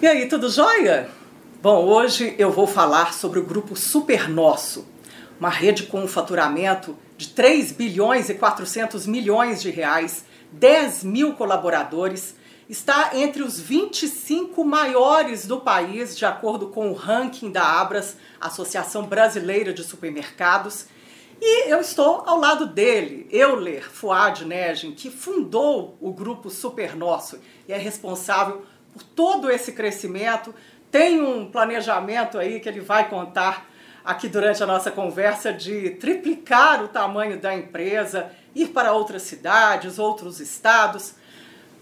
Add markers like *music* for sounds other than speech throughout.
E aí, tudo jóia? Bom, hoje eu vou falar sobre o grupo Super Nosso, uma rede com um faturamento de 3 bilhões e 400 milhões de reais, 10 mil colaboradores, está entre os 25 maiores do país, de acordo com o ranking da Abras, Associação Brasileira de Supermercados. E eu estou ao lado dele, Euler Fuad Negin, que fundou o grupo Super Nosso e é responsável todo esse crescimento. Tem um planejamento aí que ele vai contar aqui durante a nossa conversa de triplicar o tamanho da empresa, ir para outras cidades, outros estados.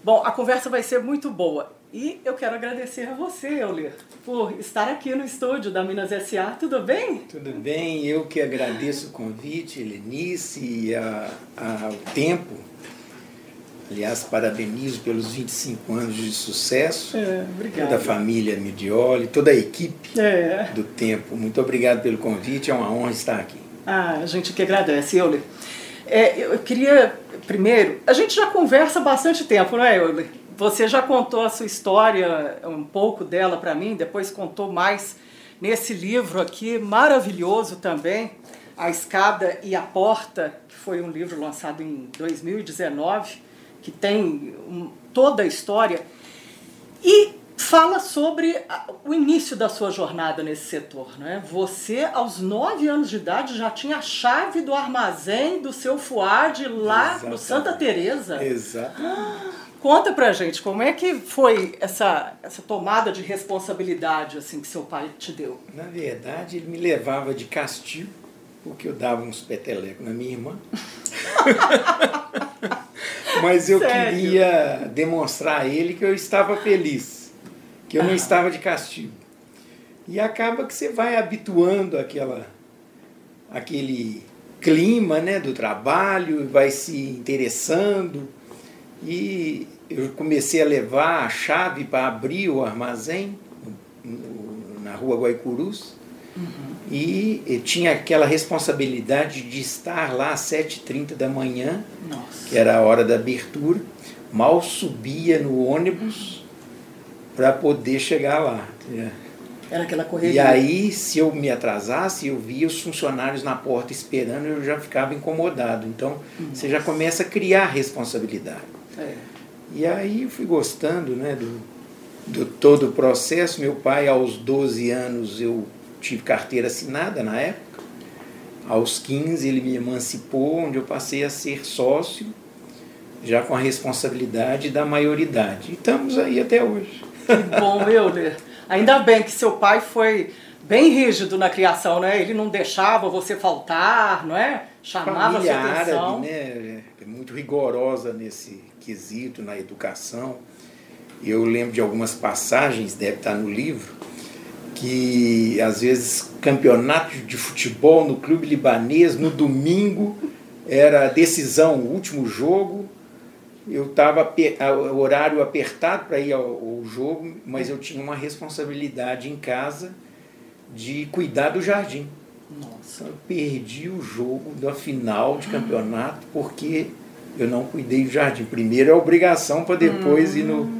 Bom, a conversa vai ser muito boa. E eu quero agradecer a você, Euler, por estar aqui no estúdio da Minas SA. Tudo bem? Tudo bem, eu que agradeço o convite, Lenice, e a, a, o tempo. Aliás, parabenizo pelos 25 anos de sucesso. É, obrigado. Toda a família Midioli, toda a equipe É. do Tempo. Muito obrigado pelo convite, é uma honra estar aqui. Ah, a gente que agradece, Euler. É, eu queria, primeiro, a gente já conversa há bastante tempo, não é, Euler? Você já contou a sua história, um pouco dela para mim, depois contou mais nesse livro aqui, maravilhoso também, A Escada e a Porta, que foi um livro lançado em 2019, que tem toda a história. E fala sobre o início da sua jornada nesse setor. Né? Você, aos nove anos de idade, já tinha a chave do armazém do seu Fuad lá no Exatamente. Santa Teresa. Exato. Conta pra gente, como é que foi essa, essa tomada de responsabilidade assim que seu pai te deu? Na verdade, ele me levava de castigo, porque eu dava uns petelecos na minha irmã. *laughs* Mas eu Sério? queria demonstrar a ele que eu estava feliz, que eu não Ah. estava de castigo. E acaba que você vai habituando àquela, aquele clima né, do trabalho, vai se interessando. E eu comecei a levar a chave para abrir o armazém na rua Guaicurus. E eu tinha aquela responsabilidade de estar lá às 7h30 da manhã, Nossa. que era a hora da abertura. Mal subia no ônibus para poder chegar lá. Era aquela E correria. aí, se eu me atrasasse, eu via os funcionários na porta esperando, eu já ficava incomodado. Então, você já começa a criar responsabilidade. É. E aí eu fui gostando né, do, do todo o processo. Meu pai, aos 12 anos, eu tive carteira assinada na época. Aos 15, ele me emancipou, onde eu passei a ser sócio, já com a responsabilidade da maioridade. E estamos aí até hoje. Que bom, Euler. Ainda bem que seu pai foi bem rígido na criação, né? Ele não deixava você faltar, não é? Chamava a família sua atenção. árabe, né, é muito rigorosa nesse quesito, na educação. Eu lembro de algumas passagens, deve estar no livro, que às vezes campeonato de futebol no clube libanês, no domingo, era a decisão, o último jogo. Eu estava horário apertado para ir ao, ao jogo, mas eu tinha uma responsabilidade em casa de cuidar do jardim. Nossa. Eu perdi o jogo da final de campeonato porque eu não cuidei do jardim. Primeiro é obrigação para depois ir no,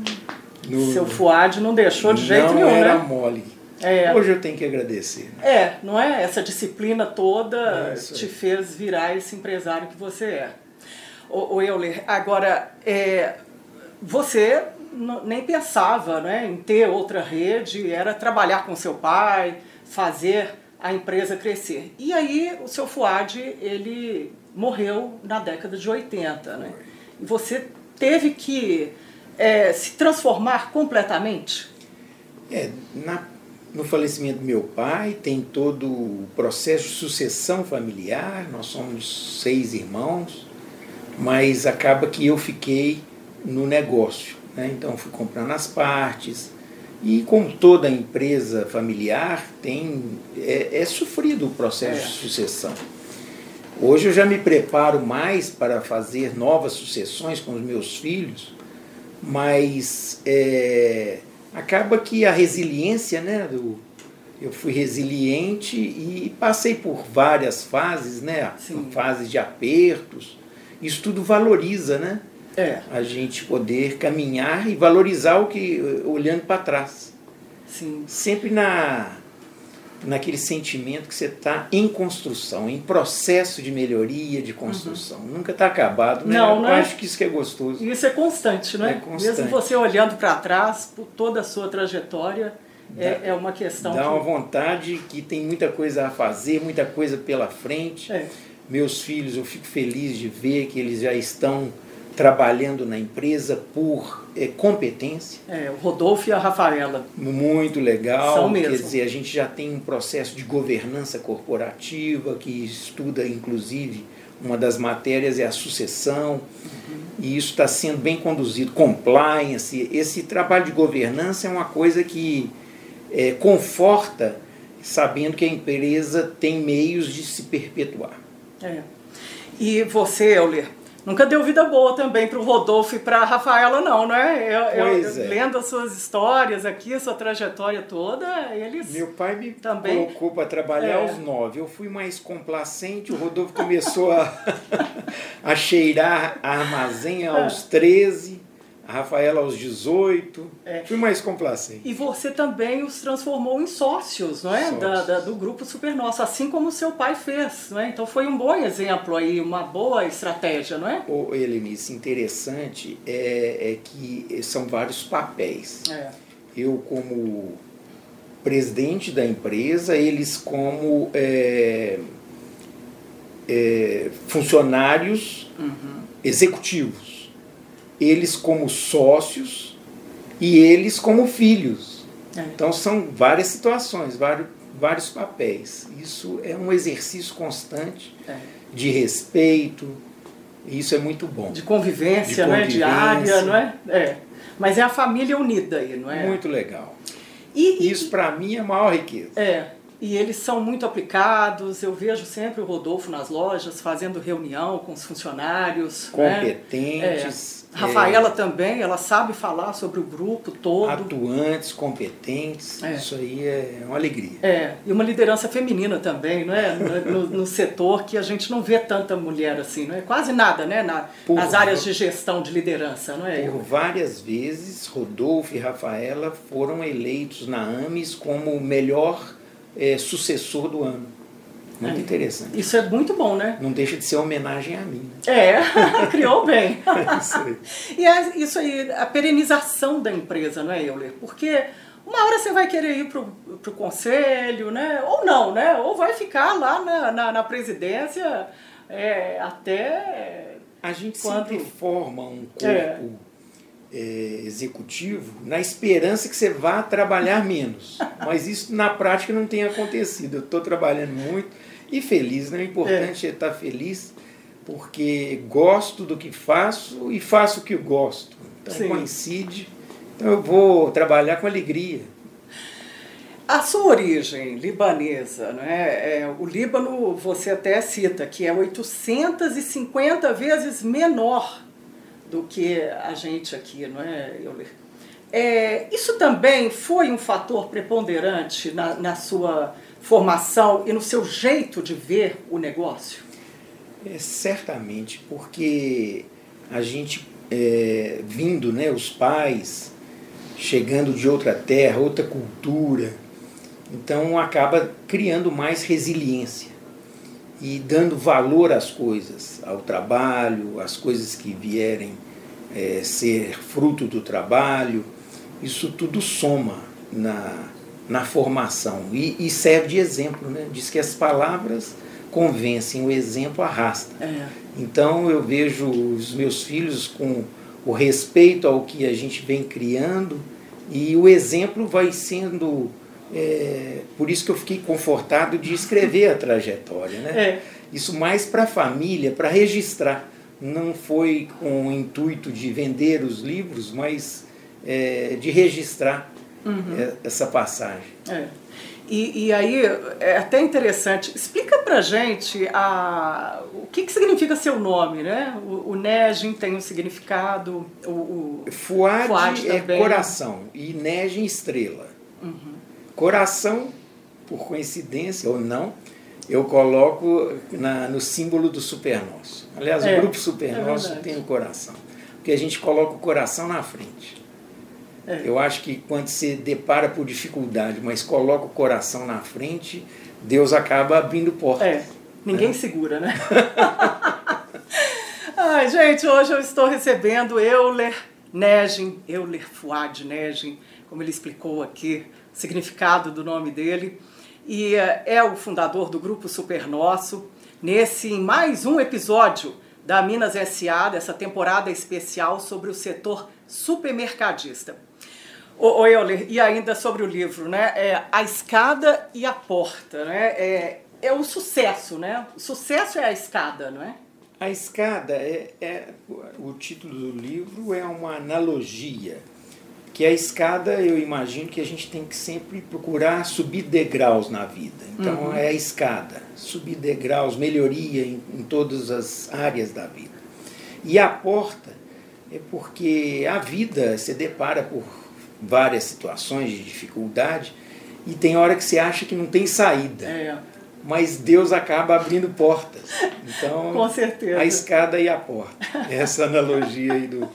no. Seu Fuad não deixou de jeito não nenhum, era né? mole. É. Hoje eu tenho que agradecer. né? É, não é? Essa disciplina toda É, te aí. fez virar esse empresário que você é. O, o Euler, agora, é, você nem pensava né, em ter outra rede, era trabalhar com seu pai, fazer a empresa crescer. E aí o seu Fuad, ele morreu na década de 80, né? E você teve que é, se transformar completamente? É, na, no falecimento do meu pai tem todo o processo de sucessão familiar. Nós somos seis irmãos, mas acaba que eu fiquei no negócio. Né? Então fui comprando as partes. E como toda empresa familiar, tem é, é sofrido o processo É. de sucessão. Hoje eu já me preparo mais para fazer novas sucessões com os meus filhos, mas é, acaba que a resiliência, né, do, eu fui resiliente e passei por várias fases, né, Sim. fases de apertos. Isso tudo valoriza, né? É. A gente poder caminhar e valorizar o que olhando para trás. Sim. Sempre na naquele sentimento que você está em construção, em processo de melhoria, de construção. Uhum. Nunca está acabado, né? Não, Eu é? acho que isso que é gostoso. Isso é constante, né? É constante. Mesmo você olhando para trás, por toda a sua trajetória, é, é uma questão. Dá que... uma vontade que tem muita coisa a fazer, muita coisa pela frente. É. Meus filhos, eu fico feliz de ver que eles já estão trabalhando na empresa por é, competência. É, o Rodolfo e a Rafaela. Muito legal. São mesmo. Quer dizer, a gente já tem um processo de governança corporativa que estuda, inclusive, uma das matérias é a sucessão. Uhum. E isso está sendo bem conduzido. Compliance. Esse trabalho de governança é uma coisa que é, conforta, sabendo que a empresa tem meios de se perpetuar. É. E você, Euler, Nunca deu vida boa também para o Rodolfo e para a Rafaela, não, né? Eu, pois eu, é. Lendo as suas histórias aqui, a sua trajetória toda, eles. Meu pai me também colocou para trabalhar é. aos nove. Eu fui mais complacente, o Rodolfo começou a, *laughs* a cheirar armazém aos 13. A Rafaela aos 18. É. Fui mais complacente. E você também os transformou em sócios, não é? Da, da, do grupo Super Nosso, assim como seu pai fez, não é? Então foi um bom exemplo aí, uma boa estratégia, não é? O Helenice, interessante é, é que são vários papéis. É. Eu como presidente da empresa, eles como é, é, funcionários Uhum. executivos, eles como sócios e eles como filhos. É. Então são várias situações, vários, vários papéis. Isso é um exercício constante É. de respeito. e Isso é muito bom. De convivência, De é? convivência. Diária, não é? É. Mas é a família unida aí, não é? Muito legal. E, e- Isso para mim é a maior riqueza. É, e eles são muito aplicados. Eu vejo sempre o Rodolfo nas lojas fazendo reunião com os funcionários. né? Competentes, É. Rafaela também, ela sabe falar sobre o grupo é, todo. atuantes, competentes. É. Isso aí é uma alegria. É, e uma liderança feminina também, não é? No, no setor que a gente não vê tanta mulher assim, não é? Quase nada, né? Na, Por- nas áreas de gestão de liderança, não é? Por várias vezes, Rodolfo e Rafaela foram eleitos na AMES como o melhor eh, sucessor do ano. Muito É. interessante. Isso é muito bom, né? Não deixa de ser homenagem a mim. né? É, *laughs* criou bem. *laughs* Isso aí. E é isso aí, a perenização da empresa, não é, Euler? Porque uma hora você vai querer ir para o conselho, né? Ou não, né? Ou vai ficar lá na, na, na presidência é, até. A gente Quando- sempre forma um corpo É. executivo na esperança que você vá trabalhar menos. *laughs* Mas isso na prática não tem acontecido. Eu estou trabalhando muito e feliz. Né? O importante é. estar feliz porque gosto do que faço e faço o que gosto. Então Sim. coincide. Então eu vou trabalhar com alegria. A sua origem libanesa, né? É, o Líbano, você até cita que é 850 vezes menor do que a gente aqui, não é, Euler? É, isso também foi um fator preponderante na, na sua formação e no seu jeito de ver o negócio? É, certamente, porque a gente é, vindo, né, os pais chegando de outra terra, outra cultura, então acaba criando mais resiliência e dando valor às coisas, ao trabalho, às coisas que vierem é, ser fruto do trabalho. Isso tudo soma na, na formação e, e serve de exemplo. Né? Diz que as palavras convencem, o exemplo arrasta. É. Então eu vejo os meus filhos com o respeito ao que a gente vem criando e o exemplo vai sendo. É, por isso que eu fiquei confortado de escrever a trajetória. Né? É. Isso mais para a família, para registrar. Não foi com o intuito de vender os livros, mas é, de registrar é, essa passagem. É. E, e aí é até interessante. Explica pra gente a, o que, que significa seu nome, né? O, o Negin tem um significado, o, o Fuad, Fuad é coração e Nege estrela. Coração, por coincidência ou não, eu coloco na, no símbolo do Super Nosso. Aliás, É, o grupo Super é tem o coração. Porque a gente coloca o coração na frente. É. Eu acho que quando se depara por dificuldade, mas coloca o coração na frente, Deus acaba abrindo portas. É. Ninguém é. segura, né? *laughs* Ai, gente, hoje eu estou recebendo Euler Negin, Euler Fuad Negin, como ele explicou aqui, significado do nome dele. E é, é o fundador do Grupo Super Nosso, nesse mais um episódio da Minas SA, dessa temporada especial sobre o setor supermercadista. Ô, ô Euler, e ainda sobre o livro, né? É, a escada e a porta, né? É, é o sucesso, né? O sucesso é a escada, não é? A escada é, é o título do livro é uma analogia que a escada eu imagino que a gente tem que sempre procurar subir degraus na vida. Então uhum. é a escada, subir degraus, melhoria em, em todas as áreas da vida. E a porta é porque a vida se depara por várias situações de dificuldade e tem hora que você acha que não tem saída. É mas Deus acaba abrindo portas. Então, *laughs* Com certeza. a escada e a porta. Essa analogia aí do,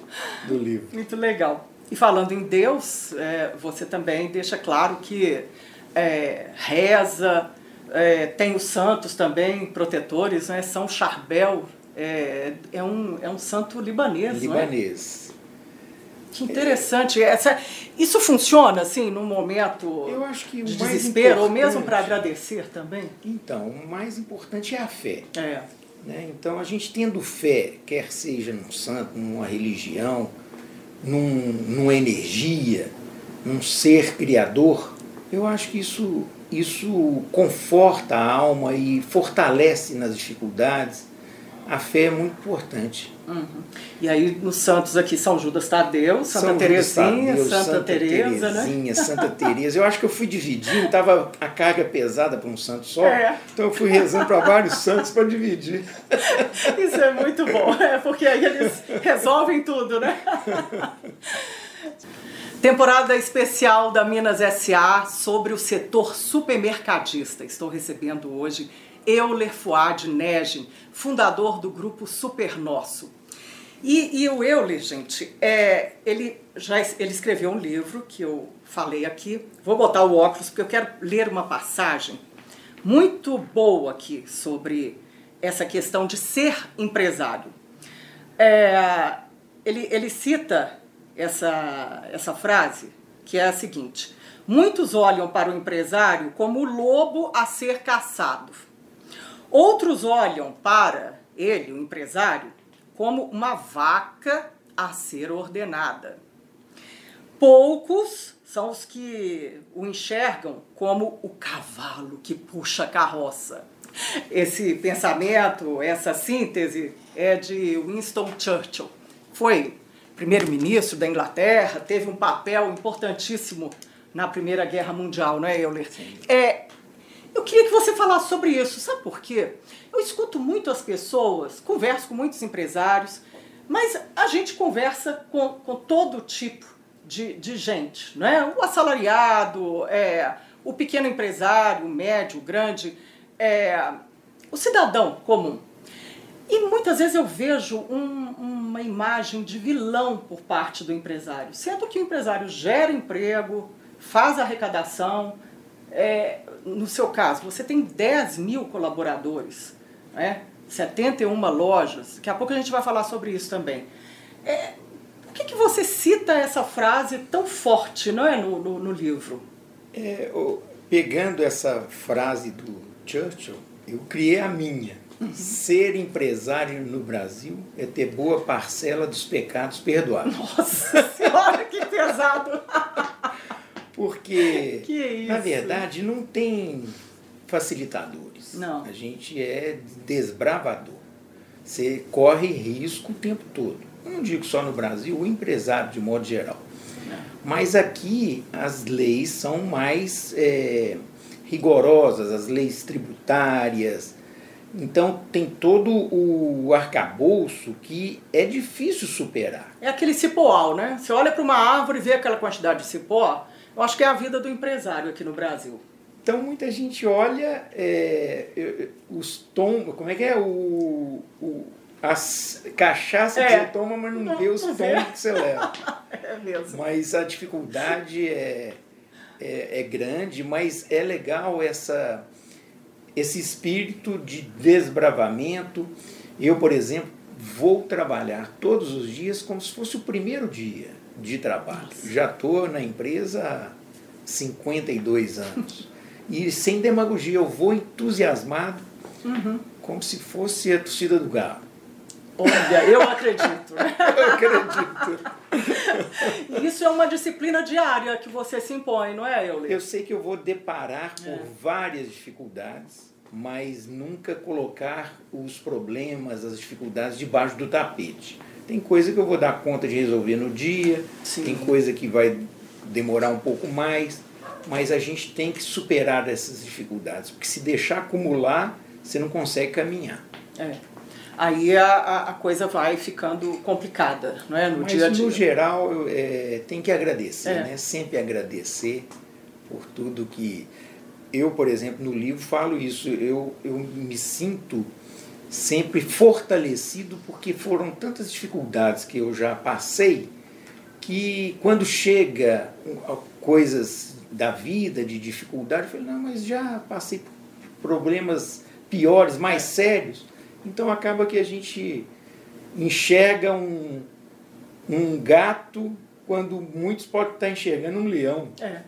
do livro. Muito legal. E falando em Deus, é, você também deixa claro que é, reza, é, tem os santos também, protetores, né? São Charbel é, é, um, é um santo libanês, Libanês. Que interessante. Essa, isso funciona assim num momento de desespero ou mesmo para agradecer também? Então, o mais importante é a fé. É. Né? Então, a gente tendo fé, quer seja num santo, numa religião, num, numa energia, num ser criador, eu acho que isso, isso conforta a alma e fortalece nas dificuldades a fé é muito importante. Uhum. E aí nos santos aqui São Judas Tadeu, Santa São Terezinha, Tadeu, Santa, Santa Teresa, né? Santa Teresa. Eu acho que eu fui dividindo, estava a carga pesada para um santo só, é. então eu fui rezando para vários santos para dividir. Isso é muito bom, é porque aí eles resolvem tudo, né? *laughs* Temporada especial da Minas SA sobre o setor supermercadista. Estou recebendo hoje Euler Fuad Negin, fundador do grupo Super Nosso. E, e o Euler, gente, é, ele já ele escreveu um livro que eu falei aqui. Vou botar o óculos porque eu quero ler uma passagem muito boa aqui sobre essa questão de ser empresário. É, ele, ele cita essa, essa frase, que é a seguinte: Muitos olham para o empresário como o lobo a ser caçado Outros olham para ele, o empresário, como uma vaca a ser ordenada. Poucos são os que o enxergam como o cavalo que puxa a carroça. Esse pensamento, essa síntese é de Winston Churchill. Foi primeiro-ministro da Inglaterra, teve um papel importantíssimo na Primeira Guerra Mundial, não é, Euler? É, eu queria que você falasse sobre isso. Sabe por quê? Eu escuto muito as pessoas, converso com muitos empresários, mas a gente conversa com, com todo tipo de, de gente, não é? O assalariado, é, o pequeno empresário, o médio, o grande, é, o cidadão comum. E muitas vezes eu vejo um, uma imagem de vilão por parte do empresário, sendo que o empresário gera emprego, faz arrecadação, é, no seu caso, você tem 10 mil colaboradores, né? 71 lojas, daqui a pouco a gente vai falar sobre isso também. É, por que, que você cita essa frase tão forte não é, no, no, no livro? É, pegando essa frase do Churchill, eu criei a minha. Ser empresário no Brasil é ter boa parcela dos pecados perdoados. Nossa Senhora, que pesado! Porque, na verdade, não tem facilitadores. Não. A gente é desbravador. Você corre risco o tempo todo. Não digo só no Brasil, o empresário de modo geral. Mas aqui as leis são mais é, rigorosas, as leis tributárias. Então tem todo o arcabouço que é difícil superar. É aquele cipoal, né? Você olha para uma árvore e vê aquela quantidade de cipó, eu acho que é a vida do empresário aqui no Brasil. Então muita gente olha é, os tons, como é que é o, o As cachaça É. que você toma, mas não, Não, vê os vê. que você leva. *laughs* É mesmo. Mas a dificuldade é, é, é grande, mas é legal essa, esse espírito de desbravamento. Eu, por exemplo, vou trabalhar todos os dias como se fosse o primeiro dia de trabalho. Já estou na empresa há 52 anos. E sem demagogia, eu vou entusiasmado, Uhum. como se fosse a torcida do Galo. Olha, eu acredito. Eu acredito. Isso é uma disciplina diária que você se impõe, não é, Euler? Eu sei que eu vou deparar por É. várias dificuldades, mas nunca colocar os problemas, as dificuldades debaixo do tapete. Tem coisa que eu vou dar conta de resolver no dia, Sim. tem coisa que vai demorar um pouco mais, mas a gente tem que superar essas dificuldades, porque se deixar acumular, você não consegue caminhar. É. Aí a, a, coisa vai ficando complicada, não é? No Mas dia a dia. no geral eu, é, tem que agradecer, É. né? Sempre agradecer por tudo que eu, por exemplo, no livro falo isso. Eu, eu me sinto sempre fortalecido porque foram tantas dificuldades que eu já passei que quando chega coisas da vida, de dificuldade, eu falei, não, mas já passei por problemas piores, mais sérios. Então acaba que a gente enxerga um, um gato quando muitos podem estar enxergando um leão. É.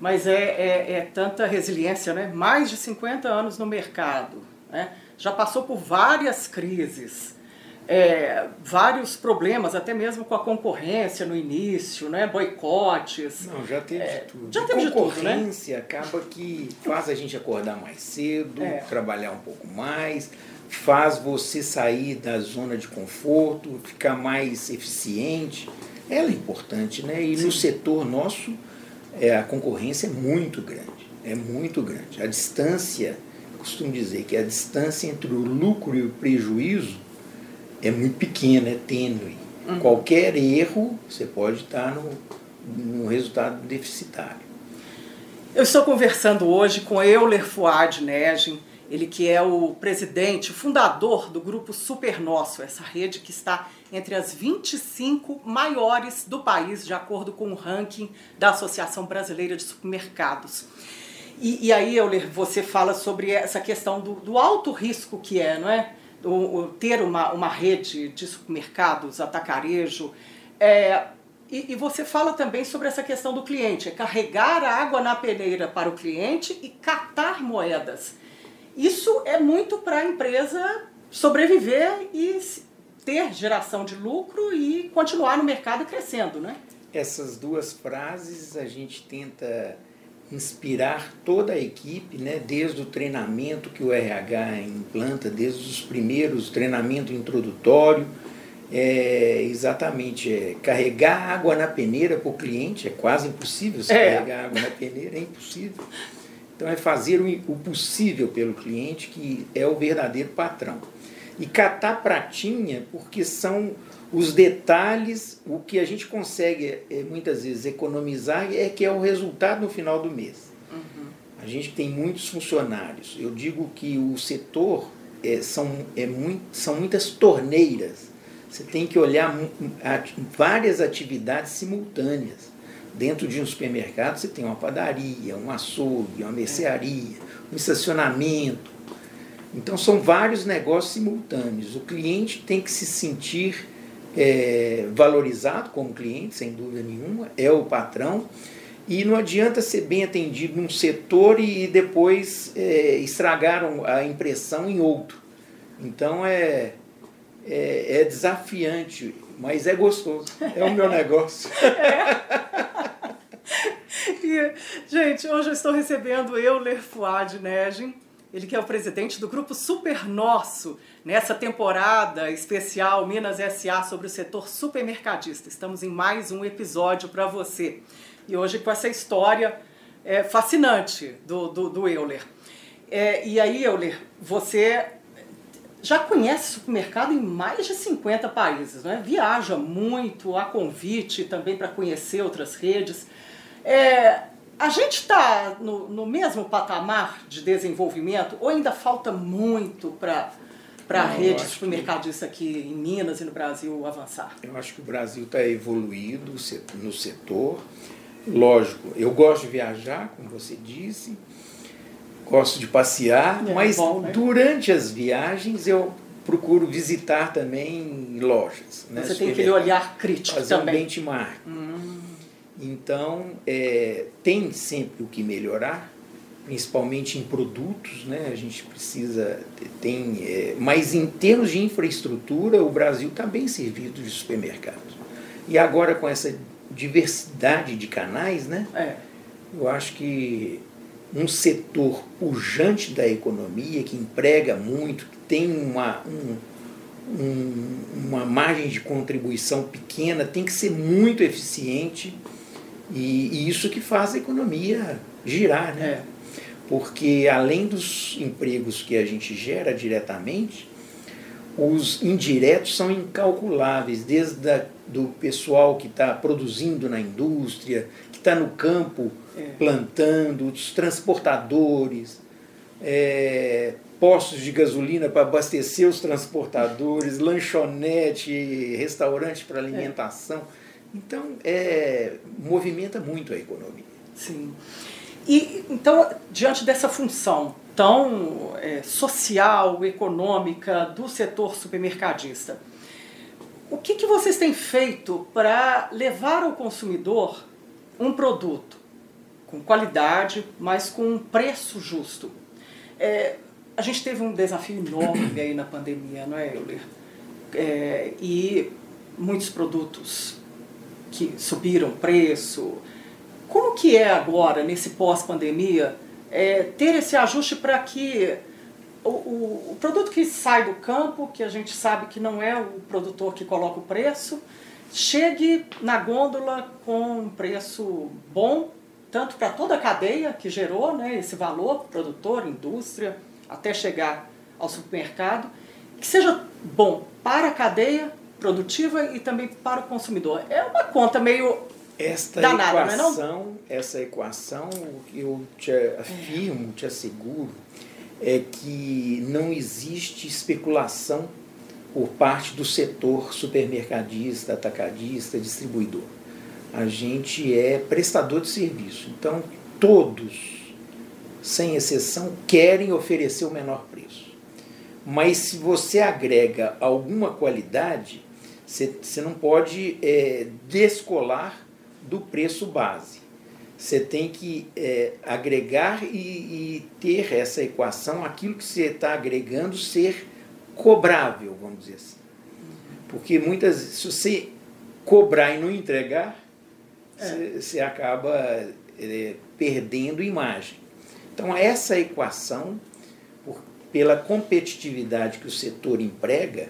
Mas é, é, é tanta resiliência, né? Mais de 50 anos no mercado, né? Já passou por várias crises, é, vários problemas, até mesmo com a concorrência no início, né? Boicotes. Não, já teve de tudo. É, já teve de tudo, né? concorrência acaba que faz a gente acordar mais cedo, É. trabalhar um pouco mais, faz você sair da zona de conforto, ficar mais eficiente. Ela é importante, né? E no setor nosso, é, a concorrência é muito grande. É muito grande. A distância, costumo dizer que a distância entre o lucro e o prejuízo é muito pequena, é tênue. Uhum. Qualquer erro, você pode estar no, no resultado deficitário. Eu estou conversando hoje com Euler Fuad Negin, ele que é o presidente, fundador do grupo Super Nosso, essa rede que está entre as 25 maiores do país, de acordo com o ranking da Associação Brasileira de Supermercados. E, e aí, Euler, você fala sobre essa questão do, do alto risco que é, não é? O, o ter uma, uma rede de supermercados, atacarejo. É, e, e você fala também sobre essa questão do cliente, é carregar a água na peneira para o cliente e catar moedas. Isso é muito para a empresa sobreviver e ter geração de lucro e continuar no mercado crescendo, né? Essas duas frases a gente tenta inspirar toda a equipe, né? desde o treinamento que o RH implanta, desde os primeiros treinamento introdutório, é, exatamente, é, carregar água na peneira para o cliente é quase impossível se É. carregar água na peneira, é impossível. Então é fazer o, possível pelo cliente, que é o verdadeiro patrão. E catar pratinha, porque são os detalhes, o que a gente consegue é, muitas vezes economizar é que é o resultado no final do mês. A gente tem muitos funcionários. Eu digo que o setor é, são, é muito, são muitas torneiras. Você tem que olhar várias atividades simultâneas. Dentro de um supermercado você tem uma padaria, um açougue, uma mercearia, um estacionamento. Então são vários negócios simultâneos. O cliente tem que se sentir é, valorizado como cliente, sem dúvida nenhuma, é o patrão. E não adianta ser bem atendido num setor e depois é, estragar a impressão em outro. Então é, é, é desafiante, mas é gostoso. É o meu negócio. *laughs* *laughs* E, gente, hoje eu estou recebendo Euler Fuad Negin, ele que é o presidente do grupo Super Nosso, nessa temporada especial Minas SA sobre o setor supermercadista. Estamos em mais um episódio para você. E hoje com essa história é, fascinante do, do, do Euler. É, e aí, Euler, você já conhece supermercado em mais de 50 países, né? viaja muito a convite também para conhecer outras redes. É, a gente está no, no mesmo patamar de desenvolvimento ou ainda falta muito para para a rede supermercadista aqui em Minas e no Brasil avançar? Eu acho que o Brasil está evoluído no setor. Lógico, eu gosto de viajar, como você disse, gosto de passear, é, mas bom, né? durante as viagens eu procuro visitar também lojas. Né? Você tem aquele olhar crítico fazer também. um benchmark. Hum. Então, é, tem sempre o que melhorar, principalmente em produtos, né? A gente precisa tem, é, mas em termos de infraestrutura, o Brasil está bem servido de supermercados. E agora com essa diversidade de canais, né? É. Eu acho que um setor pujante da economia que emprega muito, que tem uma, um, um, uma margem de contribuição pequena, tem que ser muito eficiente e, e isso que faz a economia girar, né? É porque além dos empregos que a gente gera diretamente, os indiretos são incalculáveis, desde a, do pessoal que está produzindo na indústria, que está no campo. Plantando, os transportadores, é, postos de gasolina para abastecer os transportadores, lanchonete, restaurante para alimentação. Então, é, movimenta muito a economia. Sim. E então, diante dessa função tão é, social, econômica do setor supermercadista, o que, que vocês têm feito para levar ao consumidor um produto com qualidade, mas com um preço justo? É, a gente teve um desafio enorme aí na pandemia, não é, Euler? É, e muitos produtos que subiram preço, como que é agora, nesse pós-pandemia, é, ter esse ajuste para que o, o, o, produto que sai do campo, que a gente sabe que não é o produtor que coloca o preço, chegue na gôndola com um preço bom, tanto para toda a cadeia que gerou né, esse valor, produtor, indústria, até chegar ao supermercado, que seja bom para a cadeia produtiva e também para o consumidor. É uma conta meio esta Danada, equação, não é não? essa equação, eu te afirmo, te asseguro, é que não existe especulação por parte do setor supermercadista, atacadista, distribuidor. A gente é prestador de serviço. Então, todos, sem exceção, querem oferecer o menor preço. Mas se você agrega alguma qualidade, você, não pode é, descolar do preço base. Você tem que é, agregar e, e, ter essa equação, aquilo que você está agregando ser cobrável, vamos dizer assim. Porque muitas se você cobrar e não entregar. Você, você, acaba é, perdendo imagem. Então, essa equação, por, pela competitividade que o setor emprega,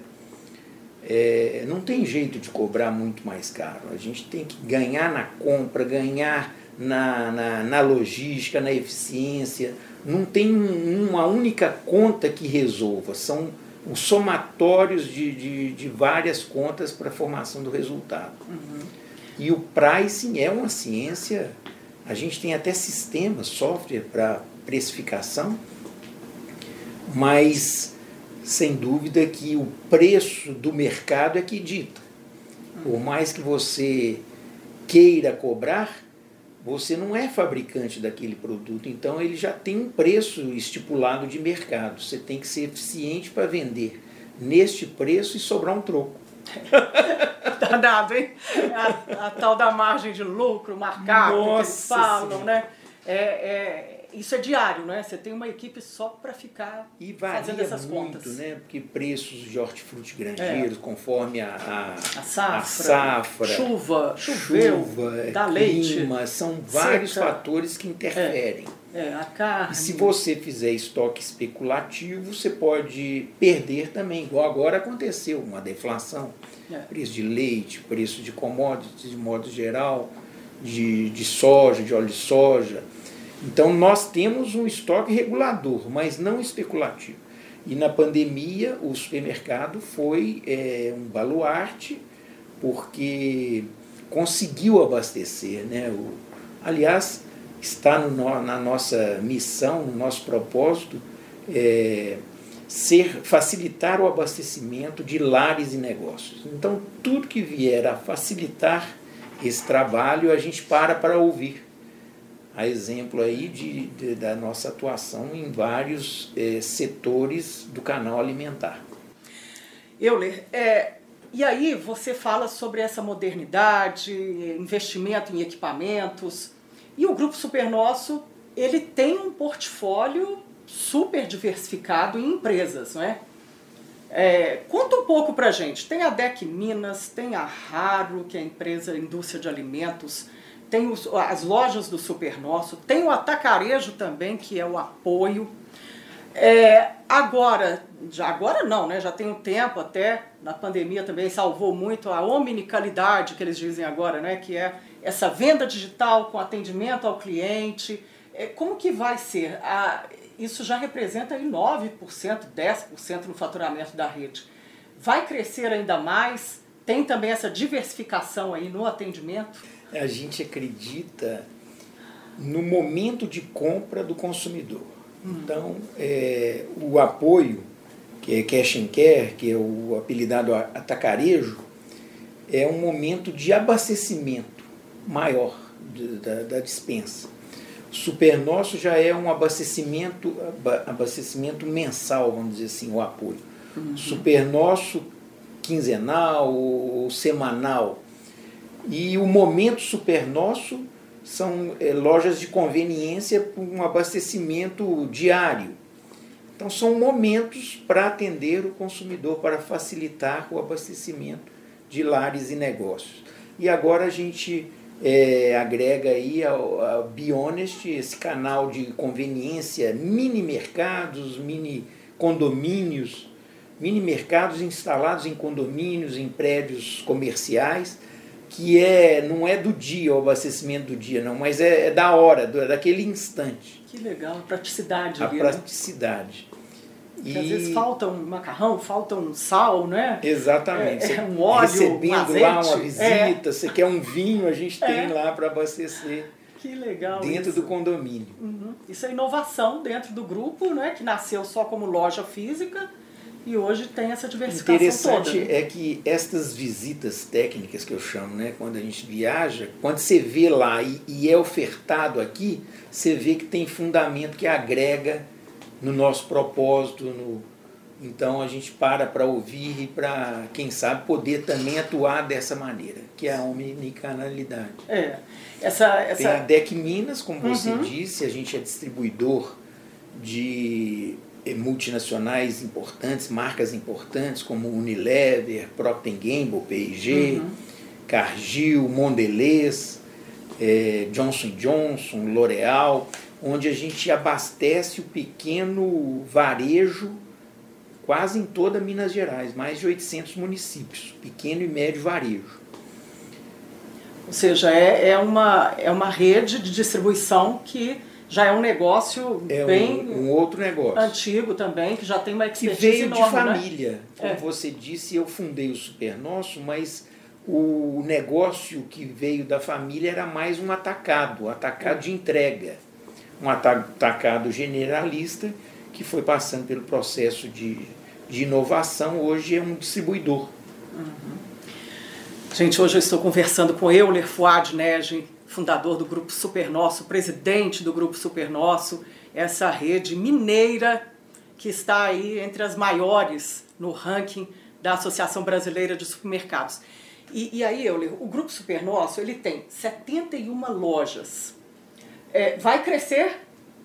é, não tem jeito de cobrar muito mais caro. A gente tem que ganhar na compra, ganhar na, na, na logística, na eficiência. Não tem uma única conta que resolva, são os somatórios de, de, de várias contas para a formação do resultado. Uhum. E o pricing é uma ciência, a gente tem até sistemas, software para precificação, mas sem dúvida que o preço do mercado é que dita. Por mais que você queira cobrar, você não é fabricante daquele produto, então ele já tem um preço estipulado de mercado. Você tem que ser eficiente para vender neste preço e sobrar um troco. *laughs* Danado, hein? A, a, tal da margem de lucro marcada que eles falam, né? É, é, isso é diário, né? Você tem uma equipe só para ficar e fazendo essas muito, contas. né? Porque preços de hortifruti granjeiros, é. conforme a, a, a, safra, a safra, chuva, choveu, chuva, dá clima, leite, são vários seca. fatores que interferem. É, é, a carne. E se você fizer estoque especulativo, você pode perder também, igual agora aconteceu, uma deflação. É. Preço de leite, preço de commodities de modo geral, de, de soja, de óleo de soja então nós temos um estoque regulador, mas não especulativo. E na pandemia o supermercado foi é, um baluarte porque conseguiu abastecer. Né? O, aliás, está no, na nossa missão, no nosso propósito, é, ser facilitar o abastecimento de lares e negócios. Então, tudo que vier a facilitar esse trabalho, a gente para para ouvir. A exemplo aí de, de da nossa atuação em vários é, setores do canal alimentar. Euler, é, e aí você fala sobre essa modernidade, investimento em equipamentos, e o Grupo Super Nosso, ele tem um portfólio super diversificado em empresas, não é? É, conta um pouco pra gente. Tem a DEC Minas, tem a Raro, que é a empresa indústria de alimentos, tem os, as lojas do Super Nosso, tem o Atacarejo também, que é o apoio. É, agora, já agora não, né? Já tem um tempo até, na pandemia também salvou muito a omnicalidade que eles dizem agora, né? Que é essa venda digital com atendimento ao cliente. É, como que vai ser? Isso já representa aí 9%, 10% no faturamento da rede. Vai crescer ainda mais? Tem também essa diversificação aí no atendimento? A gente acredita no momento de compra do consumidor. Hum. Então, é, o apoio, que é cash and care, que é o apelidado atacarejo, é um momento de abastecimento maior da, da dispensa. Super Nosso já é um abastecimento, abastecimento mensal, vamos dizer assim, o apoio. Uhum. Super Nosso quinzenal ou semanal. E o Momento Super Nosso são é, lojas de conveniência para um abastecimento diário. Então são momentos para atender o consumidor, para facilitar o abastecimento de lares e negócios. E agora a gente é, agrega aí a Bionest, esse canal de conveniência, mini mercados, mini condomínios, mini mercados instalados em condomínios, em prédios comerciais, que é não é do dia o abastecimento do dia, não, mas é, é da hora, do, é daquele instante. Que legal, a praticidade. A ali, né? praticidade. Né? E... às vezes falta um macarrão, falta um sal, né? Exatamente. É, é um óleo, Recebendo um lá uma visita, é. você quer um vinho, a gente tem é. lá para abastecer. Que legal Dentro isso. do condomínio. Uhum. Isso é inovação dentro do grupo, né? Que nasceu só como loja física e hoje tem essa diversificação Interessante toda. é que estas visitas técnicas que eu chamo, né, quando a gente viaja, quando você vê lá e, e é ofertado aqui, você vê que tem fundamento que agrega no nosso propósito, no, então a gente para para ouvir e para, quem sabe, poder também atuar dessa maneira, que é a omnicanalidade. É. Essa, essa... Tem a DEC Minas, como uhum. você disse, a gente é distribuidor de eh, multinacionais importantes, marcas importantes como Unilever, Procter Gamble, P&G, uhum. Cargill, Mondelez, eh, Johnson Johnson, L'Oréal, onde a gente abastece o pequeno varejo quase em toda Minas Gerais, mais de 800 municípios, pequeno e médio varejo. Ou seja, é, é, uma, é uma rede de distribuição que já é um negócio é bem um, um, outro negócio antigo também, que já tem uma expertise Que veio enorme, de né? família. Né? Como é. você disse, eu fundei o Super Nosso, mas o negócio que veio da família era mais um atacado, atacado de entrega. Um atacado generalista que foi passando pelo processo de, de inovação, hoje é um distribuidor. Uhum. Gente, hoje eu estou conversando com Euler Fuad Nege, fundador do Grupo Super Nosso, presidente do Grupo Super Nosso, essa rede mineira que está aí entre as maiores no ranking da Associação Brasileira de Supermercados. E, e aí, Euler, o Grupo Super Nosso ele tem 71 lojas. É, vai crescer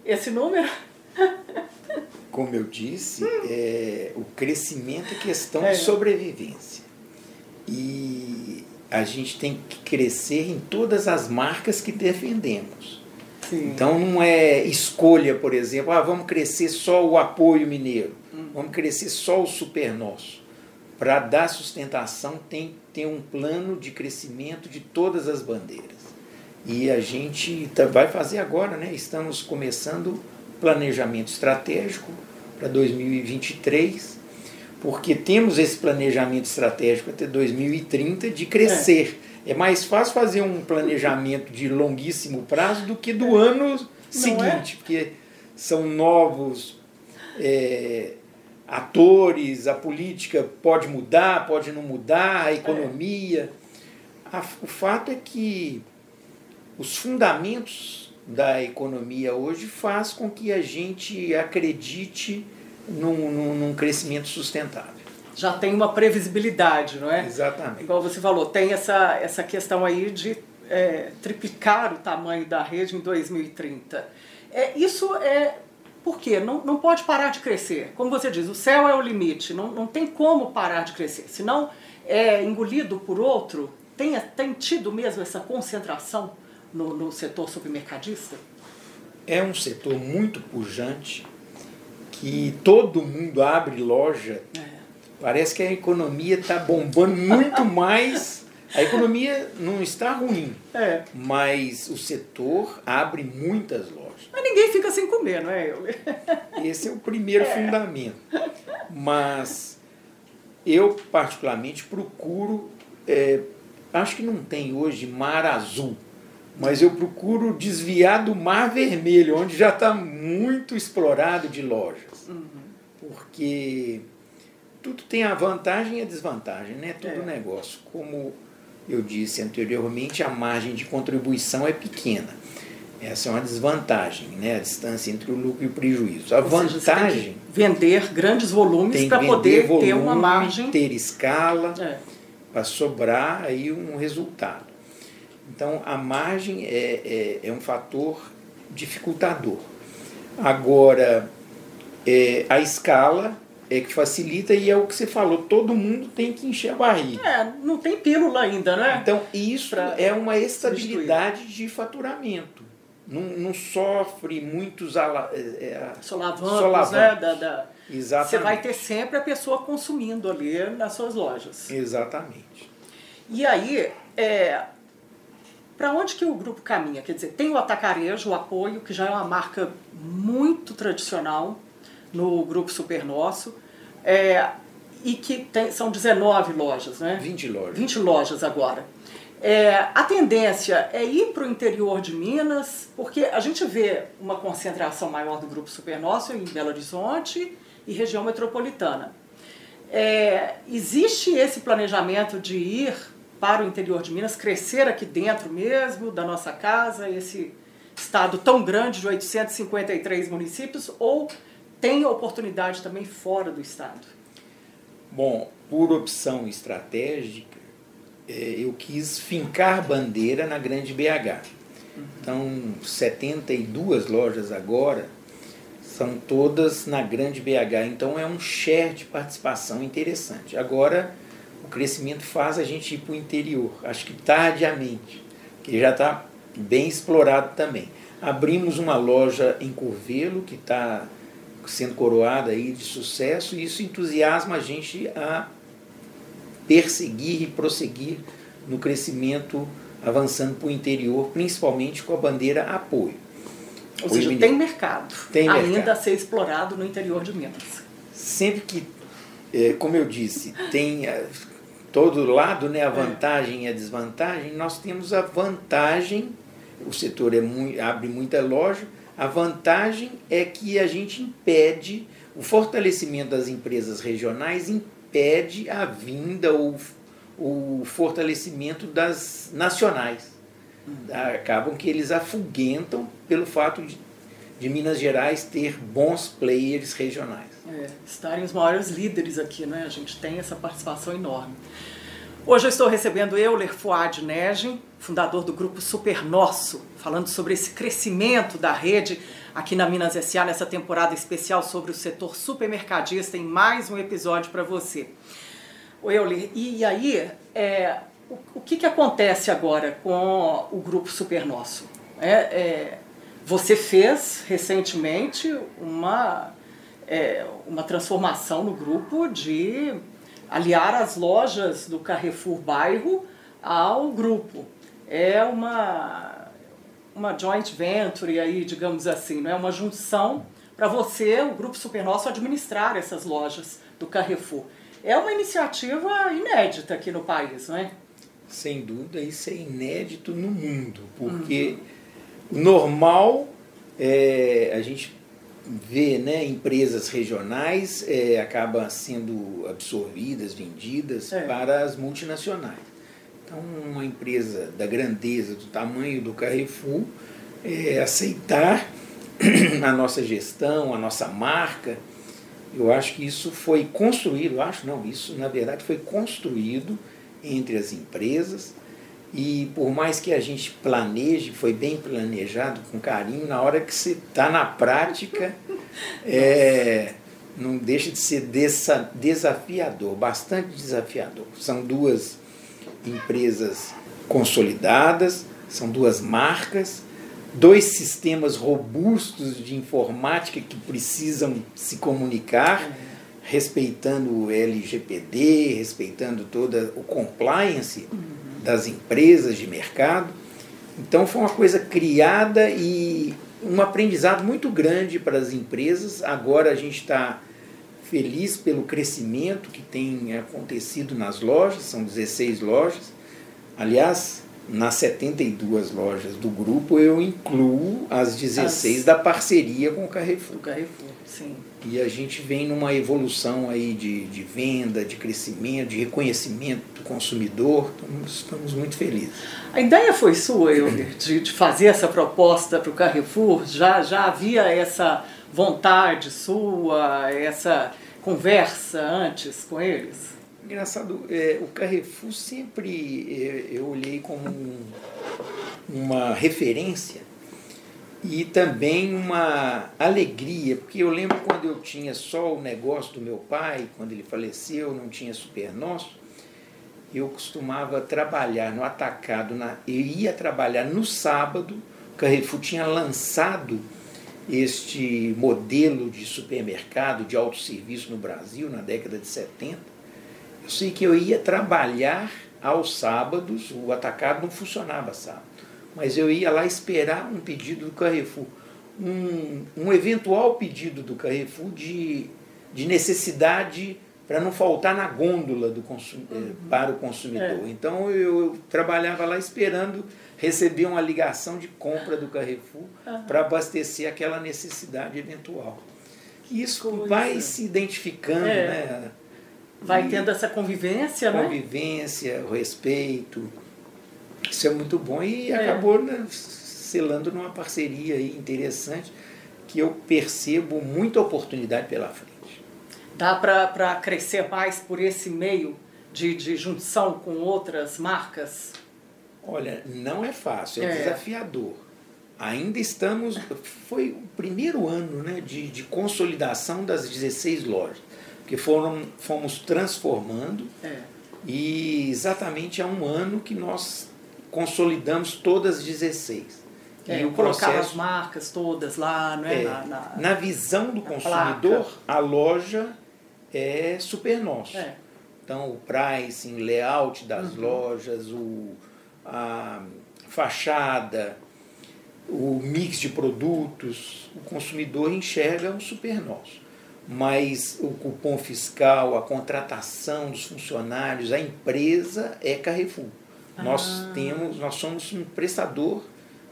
esse número? *laughs* Como eu disse, é, o crescimento é questão é. de sobrevivência. E a gente tem que crescer em todas as marcas que defendemos. Sim. Então não é escolha, por exemplo, ah, vamos crescer só o apoio mineiro, hum. vamos crescer só o super nosso. Para dar sustentação tem que ter um plano de crescimento de todas as bandeiras. E a gente tá, vai fazer agora, né? Estamos começando planejamento estratégico para 2023 porque temos esse planejamento estratégico até 2030 de crescer. É, é mais fácil fazer um planejamento de longuíssimo prazo do que do é. ano seguinte, é? porque são novos é, atores, a política pode mudar, pode não mudar, a economia. A, o fato é que os fundamentos da economia hoje faz com que a gente acredite num, num, num crescimento sustentável já tem uma previsibilidade, não é? Exatamente. Igual você falou, tem essa, essa questão aí de é, triplicar o tamanho da rede em 2030. É, isso é por quê? Não, não pode parar de crescer. Como você diz, o céu é o limite, não, não tem como parar de crescer. Senão é engolido por outro. Tem, tem tido mesmo essa concentração no, no setor supermercadista? É um setor muito pujante, que todo mundo abre loja. É. Parece que a economia está bombando muito *laughs* mais. A economia não está ruim, é. mas o setor abre muitas lojas. Mas ninguém fica sem comer, não é? Esse é o primeiro é. fundamento. Mas eu, particularmente, procuro. É, acho que não tem hoje mar azul, mas eu procuro desviar do mar vermelho, onde já está muito explorado de lojas. Uhum. Porque tudo tem a vantagem e a desvantagem, né? Todo é. negócio. Como eu disse anteriormente, a margem de contribuição é pequena. Essa é uma desvantagem, né? A distância entre o lucro e o prejuízo. A Ou vantagem. Seja, vender grandes volumes para poder volume, ter uma margem. Ter escala é. para sobrar aí um resultado. Então a margem é, é, é um fator dificultador. Agora, é, a escala é que facilita e é o que você falou, todo mundo tem que encher a barriga. É, não tem pílula ainda, né? Então isso pra é uma estabilidade substituir. de faturamento não, não sofre muitos ala, é, é solavancos, solavancos. Né? Da, da, Exatamente. Você vai ter sempre a pessoa consumindo ali nas suas lojas. Exatamente. E aí, é, para onde que o grupo caminha? Quer dizer, tem o Atacarejo, o Apoio, que já é uma marca muito tradicional no grupo Super Nosso, é, e que tem, são 19 lojas, né? 20 lojas. 20 lojas agora. É, a tendência é ir para o interior de Minas, porque a gente vê uma concentração maior do grupo Supernócio em Belo Horizonte e região metropolitana. É, existe esse planejamento de ir para o interior de Minas, crescer aqui dentro mesmo da nossa casa, esse estado tão grande de 853 municípios, ou tem oportunidade também fora do estado? Bom, por opção estratégica, é, eu quis fincar bandeira na Grande BH. Então, 72 lojas agora são todas na Grande BH. Então, é um share de participação interessante. Agora, crescimento faz a gente ir para o interior, acho que tardiamente, que já está bem explorado também. Abrimos uma loja em Curvelo, que está sendo coroada aí de sucesso, e isso entusiasma a gente a perseguir e prosseguir no crescimento avançando para o interior, principalmente com a bandeira apoio. Ou seja, tem mercado tem ainda mercado. a ser explorado no interior de Minas. Sempre que, é, como eu disse, tem é, todo lado né, a é. vantagem e a desvantagem, nós temos a vantagem, o setor é muito, abre muita loja, a vantagem é que a gente impede, o fortalecimento das empresas regionais impede a vinda ou o fortalecimento das nacionais. Uhum. Acabam que eles afugentam pelo fato de, de Minas Gerais ter bons players regionais. É, estarem os maiores líderes aqui, né? A gente tem essa participação enorme. Hoje eu estou recebendo Euler Fuad Negen, fundador do grupo Super Nosso, falando sobre esse crescimento da rede aqui na Minas SA nessa temporada especial sobre o setor supermercadista em mais um episódio para você. Euler, e aí, é, o, o que, que acontece agora com o grupo Super Nosso? É, é, você fez recentemente uma, é, uma transformação no grupo de aliar as lojas do Carrefour Bairro ao grupo. É uma uma joint venture aí, digamos assim, não é uma junção para você, o grupo Supernosso, administrar essas lojas do Carrefour. É uma iniciativa inédita aqui no país, não é? Sem dúvida, isso é inédito no mundo, porque uhum. Normal é a gente vê né, empresas regionais é, acabam sendo absorvidas, vendidas é. para as multinacionais. Então, uma empresa da grandeza, do tamanho do Carrefour, é, aceitar *clears throat* a nossa gestão, a nossa marca, eu acho que isso foi construído, acho não, isso na verdade foi construído entre as empresas e por mais que a gente planeje, foi bem planejado, com carinho, na hora que você está na prática, *laughs* é, não deixa de ser dessa, desafiador, bastante desafiador. São duas empresas consolidadas, são duas marcas, dois sistemas robustos de informática que precisam se comunicar, respeitando o LGPD, respeitando todo o compliance das empresas de mercado. Então foi uma coisa criada e um aprendizado muito grande para as empresas. Agora a gente está feliz pelo crescimento que tem acontecido nas lojas, são 16 lojas. Aliás, nas 72 lojas do grupo eu incluo as 16 as... da parceria com o Carrefour. O Carrefour, sim. E a gente vem numa evolução aí de, de venda, de crescimento, de reconhecimento do consumidor. Estamos, estamos muito felizes. A ideia foi sua, Euler, de, de fazer essa proposta para o Carrefour? Já, já havia essa vontade sua, essa conversa antes com eles? Engraçado, é, o Carrefour sempre é, eu olhei como um, uma referência e também uma alegria, porque eu lembro quando eu tinha só o negócio do meu pai, quando ele faleceu, não tinha super nosso, eu costumava trabalhar no atacado, na, eu ia trabalhar no sábado, o Carrefour tinha lançado este modelo de supermercado de autosserviço no Brasil na década de 70. Eu sei que eu ia trabalhar aos sábados, o atacado não funcionava sábado mas eu ia lá esperar um pedido do Carrefour. Um, um eventual pedido do Carrefour de, de necessidade para não faltar na gôndola do consum, eh, uhum. para o consumidor. É. Então eu, eu, trabalhava lá esperando receber uma ligação de compra do Carrefour uhum. para abastecer aquela necessidade eventual. E isso Coisa. vai se identificando, é. né? Vai e tendo essa convivência, né? Convivência, o respeito. Isso é muito bom e é. acabou né, selando numa parceria aí interessante que eu percebo muita oportunidade pela frente. Dá para crescer mais por esse meio de, de junção com outras marcas? Olha, não é fácil, é, é. desafiador. Ainda estamos. Foi o primeiro ano né, de, de consolidação das 16 lojas, que foram, fomos transformando. É. E exatamente há um ano que nós consolidamos todas as 16. É, e o colocar processo, as marcas todas lá, não é? é na, na, na, visão do consumidor, placa. a loja é super nosso. É. Então, o pricing, layout das uhum. lojas, o, a fachada, o mix de produtos, o consumidor enxerga um super nosso. Mas o cupom fiscal, a contratação dos funcionários, a empresa é Carrefour. Nós ah. temos, nós somos um prestador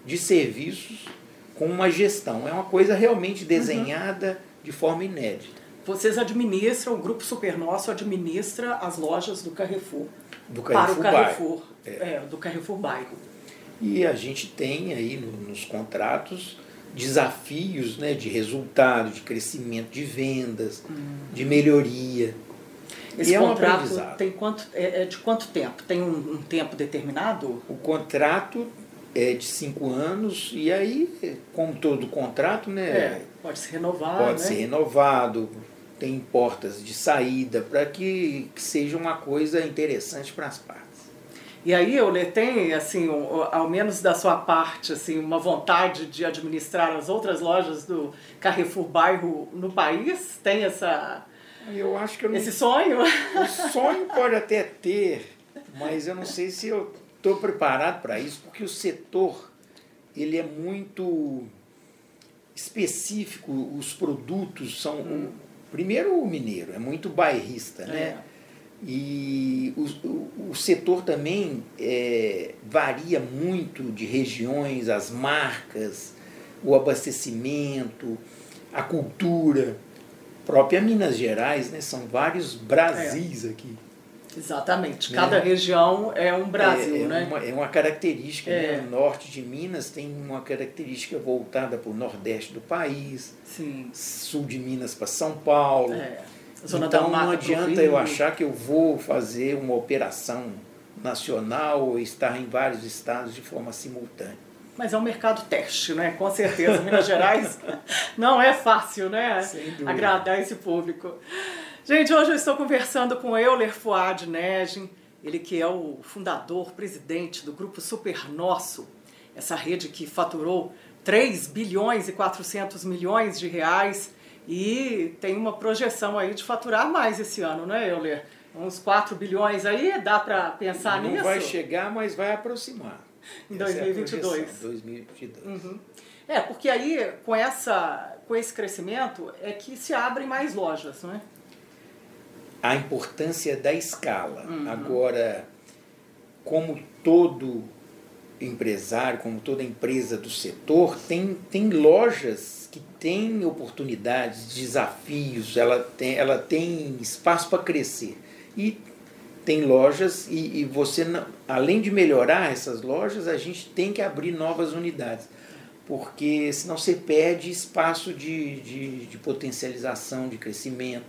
de serviços com uma gestão. É uma coisa realmente uhum. desenhada uhum. de forma inédita. Vocês administram, o Grupo Super Nosso administra as lojas do Carrefour. Do Carrefour para o Carrefour, é. É, do Carrefour Bairro. E a gente tem aí no, nos contratos desafios né, de resultado, de crescimento de vendas, hum. de melhoria. Esse e contrato é um tem quanto, é, é, de quanto tempo? Tem um, um, tempo determinado? O contrato é de cinco anos e aí, como todo contrato, né? É, pode se renovar. Pode né? ser renovado, tem portas de saída para que, que, seja uma coisa interessante para as partes. E aí, Euler, tem, assim, um, ao menos da sua parte, assim, uma vontade de administrar as outras lojas do Carrefour Bairro no país? Tem essa eu acho que eu não... Esse sonho? O sonho pode até ter, mas eu não sei se eu estou preparado para isso, porque o setor ele é muito específico, os produtos são. Hum. Primeiro o mineiro, é muito bairrista, né? É. E o, o, o, setor também é, varia muito de regiões, as marcas, o abastecimento a cultura. Própria Minas Gerais, né? São vários Brasis é. aqui. Exatamente. Né? Cada região é um Brasil, é, é né? Uma, é uma característica. Né? O norte de Minas tem uma característica voltada para o nordeste do país. Sim. Sul de Minas para São Paulo. É. Então não adianta eu achar que eu vou fazer uma operação nacional ou estar em vários estados de forma simultânea. Mas é um mercado teste, né? Com certeza. Minas Gerais *laughs* não é fácil, né? Agradar esse público. Gente, hoje eu estou conversando com Euler Fuad Negin, ele que é o fundador, presidente do grupo Super Nosso, essa rede que faturou 3 bilhões e 400 milhões de reais e tem uma projeção aí de faturar mais esse ano, né, Euler? Uns 4 bilhões aí, dá para pensar Não nisso? Não vai chegar, mas vai aproximar. Em 2022. É 2022. Uhum. É, porque aí com, essa, com esse crescimento é que se abrem mais lojas, não é? A importância da escala. Uhum. Agora, como todo empresário, como toda empresa do setor, tem, tem lojas que tem oportunidades, desafios, ela tem, ela tem espaço para crescer. E tem lojas, e, e você, não, além de melhorar essas lojas, a gente tem que abrir novas unidades. Porque senão você perde espaço de, de, de potencialização, de crescimento.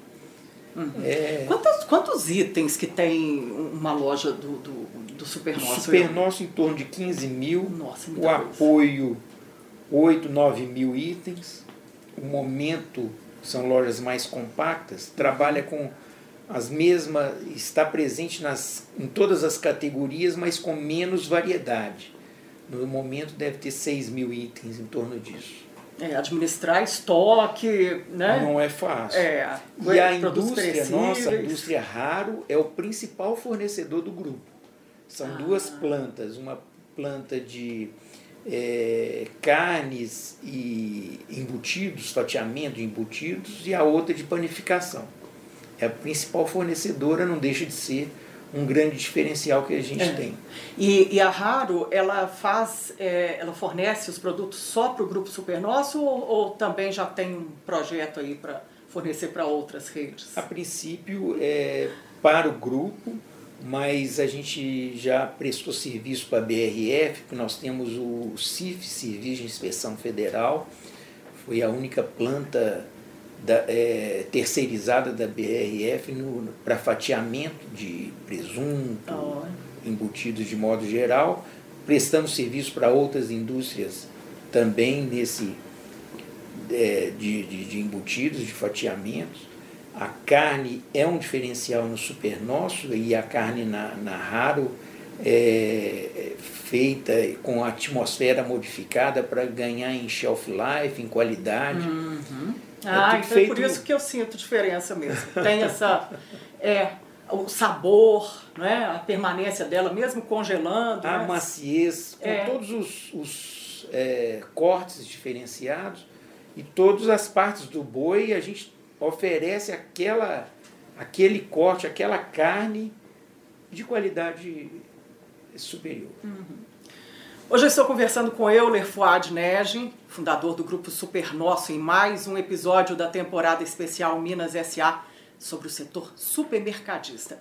Uhum. É... Quantos, quantos itens que tem uma loja do, do, do Super Nosso? Super Nosso em torno de 15 mil. Nossa, o coisa. apoio 8, 9 mil itens. O momento são lojas mais compactas, trabalha com as mesmas, está presente nas, em todas as categorias, mas com menos variedade. No momento deve ter 6 mil itens em torno disso. É, administrar estoque, né? Não é fácil. É, e a indústria nossa, a indústria raro, é o principal fornecedor do grupo. São ah. duas plantas, uma planta de é, carnes e embutidos, fatiamento de embutidos, e a outra de panificação. É a principal fornecedora, não deixa de ser um grande diferencial que a gente é. tem. E, e, a Raro, ela faz, é, ela fornece os produtos só para o Grupo Super Nosso ou, ou, também já tem um projeto aí para fornecer para outras redes? A princípio, é para o grupo, mas a gente já prestou serviço para a BRF, que nós temos o CIF, Serviço de Inspeção Federal, foi a única planta da, é, terceirizada da BRF para fatiamento de presunto, oh. embutidos de modo geral. Prestamos serviço para outras indústrias também nesse é, de, de, de embutidos, de fatiamentos. A carne é um diferencial no super nosso e a carne na, na raro é feita com a atmosfera modificada para ganhar em shelf life, em qualidade. Uhum. É ah, é então feito... é por isso que eu sinto diferença mesmo. Tem essa. É, o sabor, né, a permanência dela, mesmo congelando. A né? maciez, com é. todos os, os é, cortes diferenciados e todas as partes do boi, a gente oferece aquela, aquele corte, aquela carne de qualidade superior. Uhum. Hoje eu estou conversando com Euler Fuad Negin, fundador do grupo Super Nosso, em mais um episódio da temporada especial Minas SA sobre o setor supermercadista.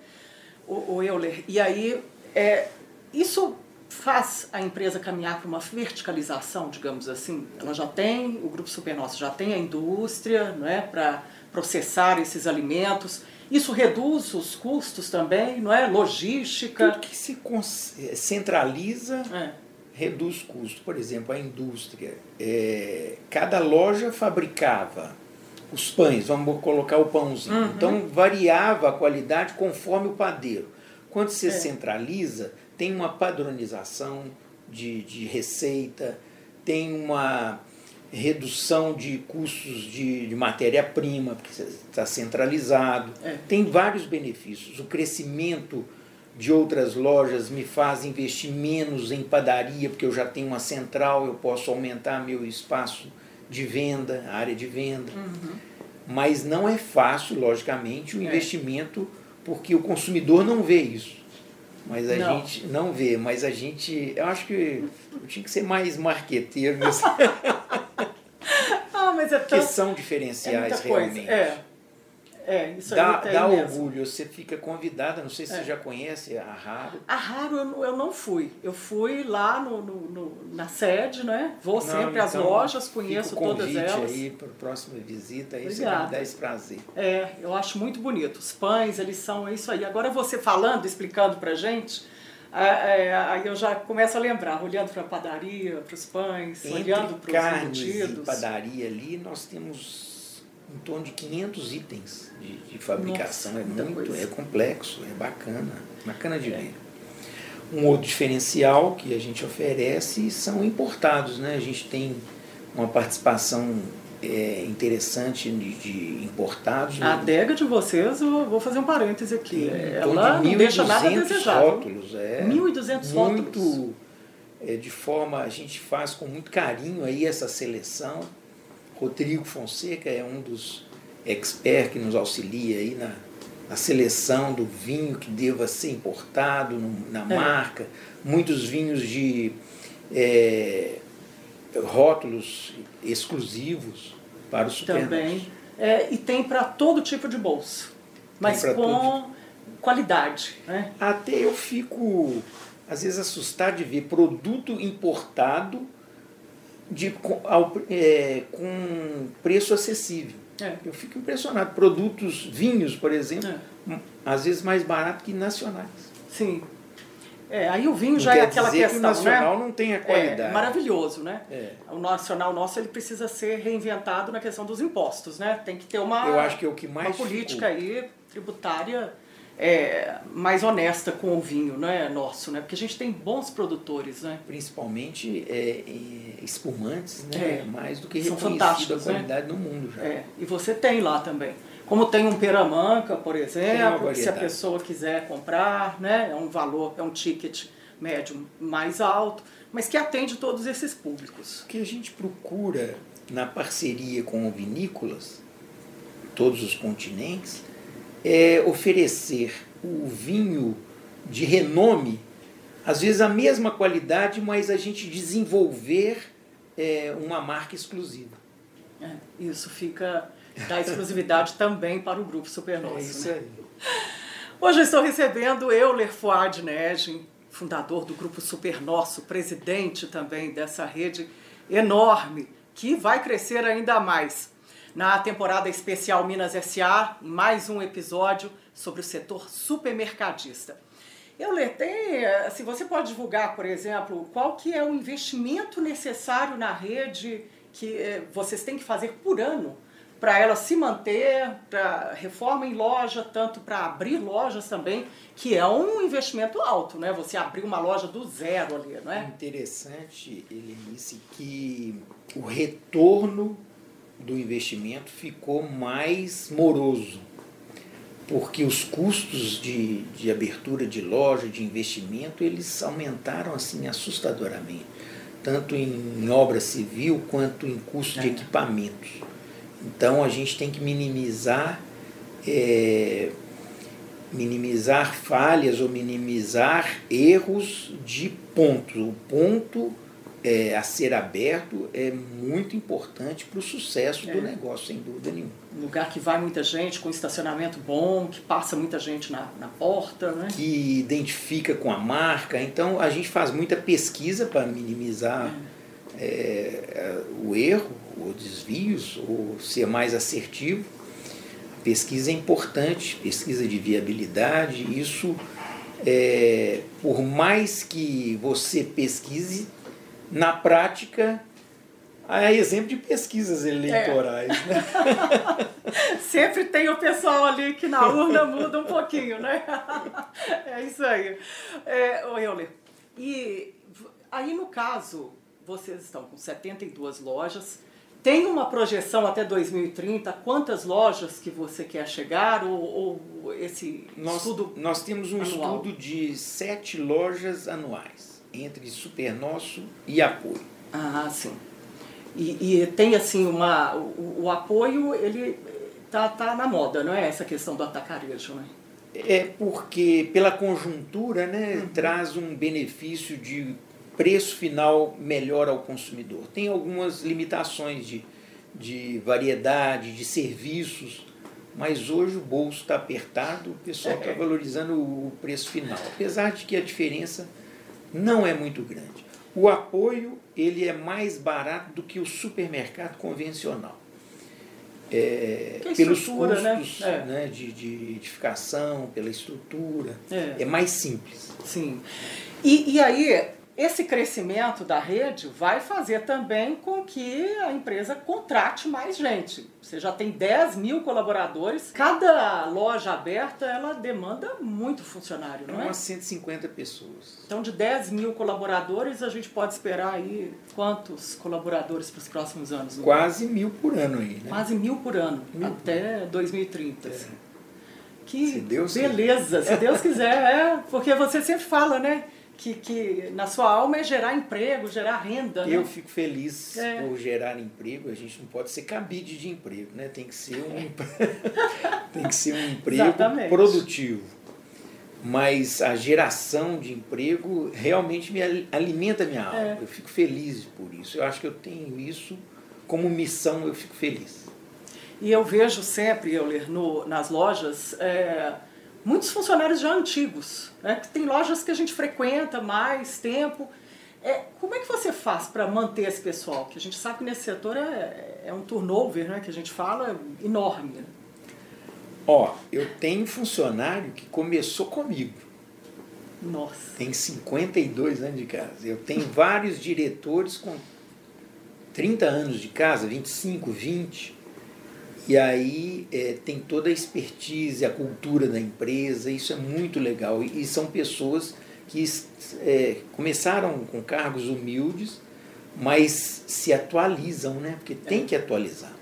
O, o Euler, e aí, é, isso faz a empresa caminhar para uma verticalização, digamos assim? Ela já tem, o grupo Super Nosso já tem a indústria, não é, para processar esses alimentos. Isso reduz os custos também, não é? Logística. Tudo que se eh, centraliza é. reduz custo. Por exemplo, a indústria. É, cada loja fabricava os pães, vamos colocar o pãozinho. Uhum. Então variava a qualidade conforme o padeiro. Quando você é. centraliza, tem uma padronização de, de receita, tem uma redução de custos de, de matéria-prima, porque está centralizado. É. Tem vários benefícios. O crescimento de outras lojas me faz investir menos em padaria, porque eu já tenho uma central, eu posso aumentar meu espaço de venda, a área de venda. Uhum. Mas não é fácil, logicamente, o é. investimento, porque o consumidor não vê isso. Mas a não. gente não vê, mas a gente. Eu acho que eu tinha que ser mais marqueteiro nesse. *laughs* mas é que são é diferenciais coisa. realmente. É, é, isso Dá, aí dá orgulho, você fica convidada, não sei se É. você já conhece a Raro. A Raro eu, não- eu não fui. Eu fui lá no, no- no- na sede, né? Vou Não, sempre às então, lojas, fica conheço todas elas. aí para a próxima visita, aí você Obrigada. vai me dar esse prazer. É, eu acho muito bonito. Os pães, eles são é isso aí. Agora você falando, explicando pra gente, é, é, aí eu já começo a lembrar, olhando para a padaria, para os pães, olhando Entre para os embutidos. padaria ali, nós temos em torno de 500 itens de, de fabricação. Nossa, é muito, coisa. é complexo, é bacana, bacana de ver. Um outro diferencial que a gente oferece são importados, né? A gente tem uma participação é, interessante de, de importados. A no- adega de vocês, eu vou fazer um parêntese aqui. em Ela torno não de deixa nada a 1.200 desejar. rótulos. É 1.200 rótulos. muito é, de forma a gente faz com muito carinho aí essa seleção. Rodrigo Fonseca é um dos experts que nos auxilia aí na, na seleção do vinho que deva ser importado no- na É. marca. Muitos vinhos de é, rótulos exclusivos para o supermercado. Também. É, e tem para todo tipo de bolso, mas com qualidade. Né? Até eu fico, às vezes, assustado de ver produto importado de, com, ao- é, com preço acessível. É. Eu fico impressionado. Produtos, vinhos, por exemplo, É. às vezes mais barato que nacionais. Sim. É, aí o vinho Não já é aquela dizer questão, que o nacional né? não tem a É qualidade. maravilhoso, né? É. O nacional nosso ele precisa ser reinventado na questão dos impostos, né? Tem que ter uma, Eu acho que é o que uma mais política aí tributária é, mais honesta com o vinho, né, nosso, né? Porque a gente tem bons produtores, né? principalmente é, é, espumantes, né? É. mais do que São reconhecido a fantásticos, né? qualidade no mundo já. É, e você tem lá também. Como tem um peramanca, por exemplo, se a pessoa quiser comprar, né, é um valor, é um ticket médio mais alto, mas que atende todos esses públicos. O que a gente procura na parceria com vinícolas, todos os continentes, é oferecer o vinho de renome, às vezes a mesma qualidade, mas a gente desenvolver é, uma marca exclusiva. É, isso fica da exclusividade também para o grupo Supernosso. É isso né? aí. Hoje eu estou recebendo Euler Fuad Negin, fundador do Grupo Super Nosso, presidente também dessa rede enorme, que vai crescer ainda mais. Na temporada especial Minas SA, mais um episódio sobre o setor supermercadista. Euler, tem, assim, você pode divulgar, por exemplo, qual que é o investimento necessário na rede que eh, vocês têm que fazer por ano para ela se manter, para reforma em loja, tanto para abrir lojas também, que é um investimento alto, né? Você abrir uma loja do zero ali, não é? Interessante, Helenice, que o retorno do investimento ficou mais moroso, porque os custos de, de abertura de loja, de investimento, eles aumentaram assim assustadoramente, tanto em obra civil quanto em custo de É. equipamentos. Então a gente tem que minimizar é, minimizar falhas ou minimizar erros de pontos. O ponto é, a ser aberto é muito importante para o sucesso É. do negócio, sem dúvida nenhuma. Um lugar que vai muita gente, com estacionamento bom, que passa muita gente na, na porta, né? Que identifica com a marca. Então a gente faz muita pesquisa para minimizar é, o erro, ou desvios, ou ser mais assertivo. Pesquisa é importante, pesquisa de viabilidade. Isso, é, por mais que você pesquise, na prática, é exemplo de pesquisas eleitorais. Né? *laughs* Sempre tem o pessoal ali que na urna muda um pouquinho, né? *laughs* É isso aí. É, Euler, e aí no caso, vocês estão com 72 lojas, tem uma projeção até 2030, quantas lojas que você quer chegar, ou, ou esse Nós, estudo... nós temos um anual? estudo de sete lojas anuais, entre Supernosso e Apoio. Ah, sim. E, e tem assim uma... O, o apoio, ele tá, tá na moda, não é essa questão do atacarejo, né? É porque, pela conjuntura, né, Uhum. traz um benefício de preço final melhor ao consumidor. Tem algumas limitações de, de variedade, de serviços, mas hoje o bolso está apertado, o pessoal está valorizando o preço final, apesar de que a diferença não é muito grande. O apoio ele é mais barato do que o supermercado convencional. É, pelos né? custos né? É. Né, de, de edificação, pela estrutura, é. é mais simples. Sim. E, e aí, esse crescimento da rede vai fazer também com que a empresa contrate mais gente. Você já tem 10 mil colaboradores, cada loja aberta ela demanda muito funcionário, não é? Umas 150 pessoas. Então, de 10 mil colaboradores, a gente pode esperar aí quantos colaboradores para os próximos anos? Quase mil por ano aí, né? Quase mil por ano, mil até 2030. É. Assim. Que se Deus beleza, quiser. se Deus quiser, é, porque você sempre fala, né? Que, que na sua alma é gerar emprego, gerar renda. Eu né? fico feliz é. por gerar emprego. A gente não pode ser cabide de emprego, né? Tem que ser um, *laughs* tem que ser um emprego Exatamente. produtivo. Mas a geração de emprego realmente me alimenta a minha alma. É. Eu fico feliz por isso. Eu acho que eu tenho isso como missão, eu fico feliz. E eu vejo sempre, Euler, no, nas lojas, é, muitos funcionários já antigos, né? tem lojas que a gente frequenta mais tempo. É, como é que você faz para manter esse pessoal? Que a gente sabe que nesse setor é, é um turnover, né, que a gente fala, enorme. Né? Ó, eu tenho funcionário que começou comigo. Nossa. Tem 52 anos de casa. Eu tenho vários diretores com 30 anos de casa, 25, 20. E aí é, tem toda a expertise, a cultura da empresa, isso é muito legal. E, e são pessoas que é, começaram com cargos humildes, mas se atualizam, né? Porque tem que atualizar.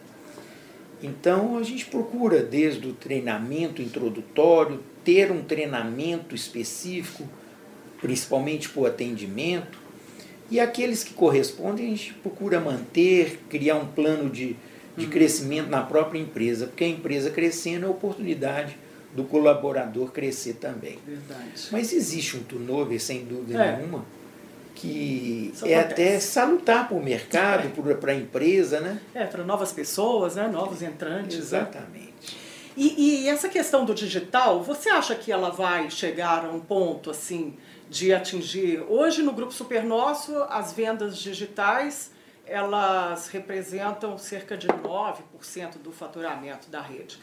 Então a gente procura, desde o treinamento introdutório, ter um treinamento específico, principalmente para o atendimento, e aqueles que correspondem a gente procura manter, criar um plano de de crescimento na própria empresa, porque a empresa crescendo é oportunidade do colaborador crescer também. Verdade. Mas existe um turnover, sem dúvida é. nenhuma, que Isso é acontece. até salutar para o mercado, é. para a empresa, né? É, para novas pessoas, né? novos entrantes. Né? Exatamente. Né? E, e, essa questão do digital, você acha que ela vai chegar a um ponto assim de atingir? Hoje no Grupo Super Nosso, as vendas digitais elas representam cerca de 9% do faturamento da rede.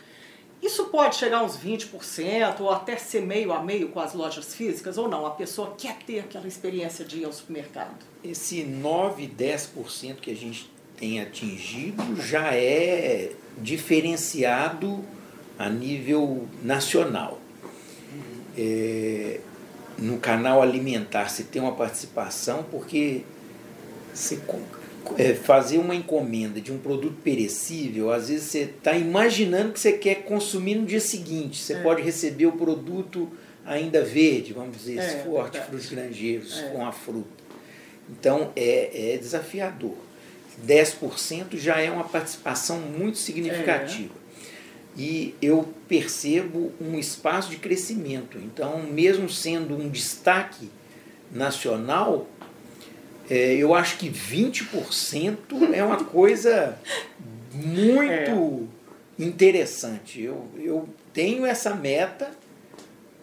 Isso pode chegar a uns 20% ou até ser meio a meio com as lojas físicas ou não? A pessoa quer ter aquela experiência de ir ao supermercado. Esse 9, 10% que a gente tem atingido já é diferenciado a nível nacional. É, no canal alimentar se tem uma participação porque você é, fazer uma encomenda de um produto perecível, às vezes você está imaginando que você quer consumir no dia seguinte. Você é. pode receber o produto ainda verde, vamos dizer, é, se for hortifrutos granjeiros, é. com a fruta. Então é, é desafiador. 10% já é uma participação muito significativa. É. E eu percebo um espaço de crescimento. Então, mesmo sendo um destaque nacional, é, eu acho que 20% é uma coisa muito é. interessante. Eu, eu tenho essa meta,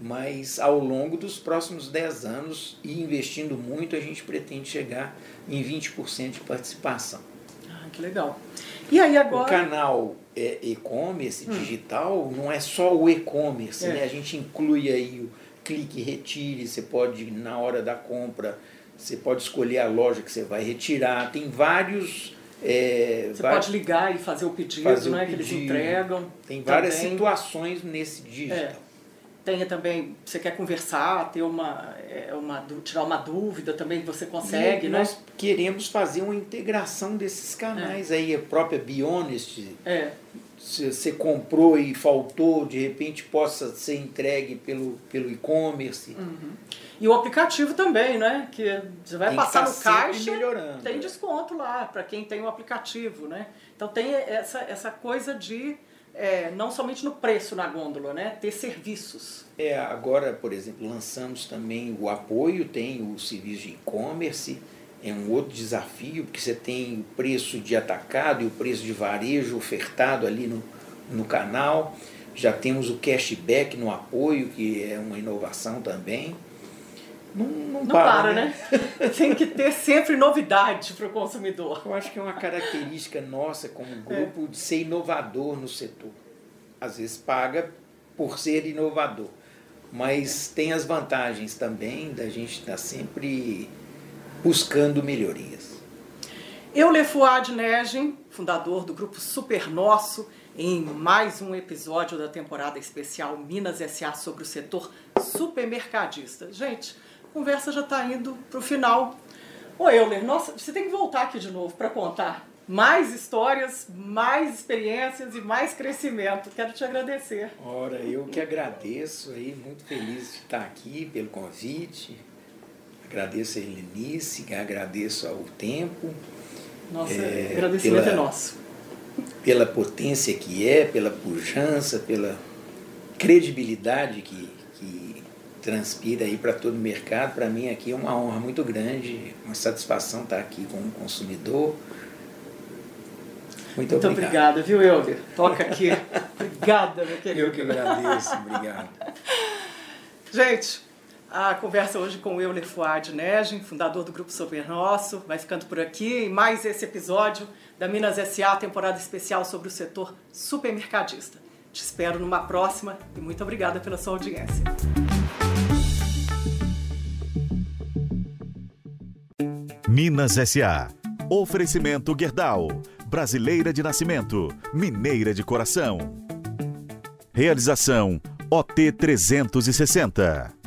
mas ao longo dos próximos 10 anos, e investindo muito, a gente pretende chegar em 20% de participação. Ah, que legal. E aí agora... O canal é, e-commerce hum. digital não é só o e-commerce, é. né? A gente inclui aí o clique retire, você pode na hora da compra você pode escolher a loja que você vai retirar. Tem vários. É, você pode ligar e fazer o pedido, fazer né, o pedido. que eles entregam. Tem várias também. situações nesse digital. É. Tenha também, você quer conversar, ter uma, é, uma, tirar uma dúvida também, você consegue, e né? Nós queremos fazer uma integração desses canais é. aí, a própria Bionest. É. Se você comprou e faltou, de repente possa ser entregue pelo, pelo e-commerce. Uhum. E o aplicativo também, né? Que você vai tem passar no tá caixa, tem desconto lá para quem tem o aplicativo, né? Então tem essa, essa coisa de é, não somente no preço na gôndola, né? Ter serviços. É, agora, por exemplo, lançamos também o apoio, tem o serviço de e-commerce é um outro desafio, porque você tem o preço de atacado e o preço de varejo ofertado ali no, no canal. Já temos o cashback no apoio, que é uma inovação também. Não, não, não para, para, né? né? *laughs* Tem que ter sempre novidade para o consumidor. Eu acho que é uma característica nossa como grupo é. de ser inovador no setor. Às vezes paga por ser inovador, mas tem as vantagens também da gente estar tá sempre buscando melhorias. Eu, Lefuad Negem, fundador do grupo Super Nosso, em mais um episódio da temporada especial Minas SA sobre o setor supermercadista. Gente, a conversa já está indo para o final. Ô Euler, nossa, você tem que voltar aqui de novo para contar mais histórias, mais experiências e mais crescimento. Quero te agradecer. Ora, eu que agradeço aí, muito feliz de estar aqui pelo convite. Agradeço a Helenice, agradeço ao tempo. Nossa, é, agradecimento pela, é nosso. Pela potência que é, pela pujança, pela credibilidade que, que transpira aí para todo o mercado. Para mim aqui é uma honra muito grande, uma satisfação estar aqui com o consumidor. Muito, muito obrigado. obrigada, viu, Helder? Toca aqui. *laughs* obrigada, meu querido. Eu que agradeço, obrigado. Gente, a conversa hoje com o Euler Fuad Negem, fundador do Grupo Super Nosso, vai ficando por aqui. E mais esse episódio da Minas SA, temporada especial sobre o setor supermercadista. Te espero numa próxima e muito obrigada pela sua audiência. Minas SA. Oferecimento Gerdau. Brasileira de nascimento, mineira de coração. Realização OT 360.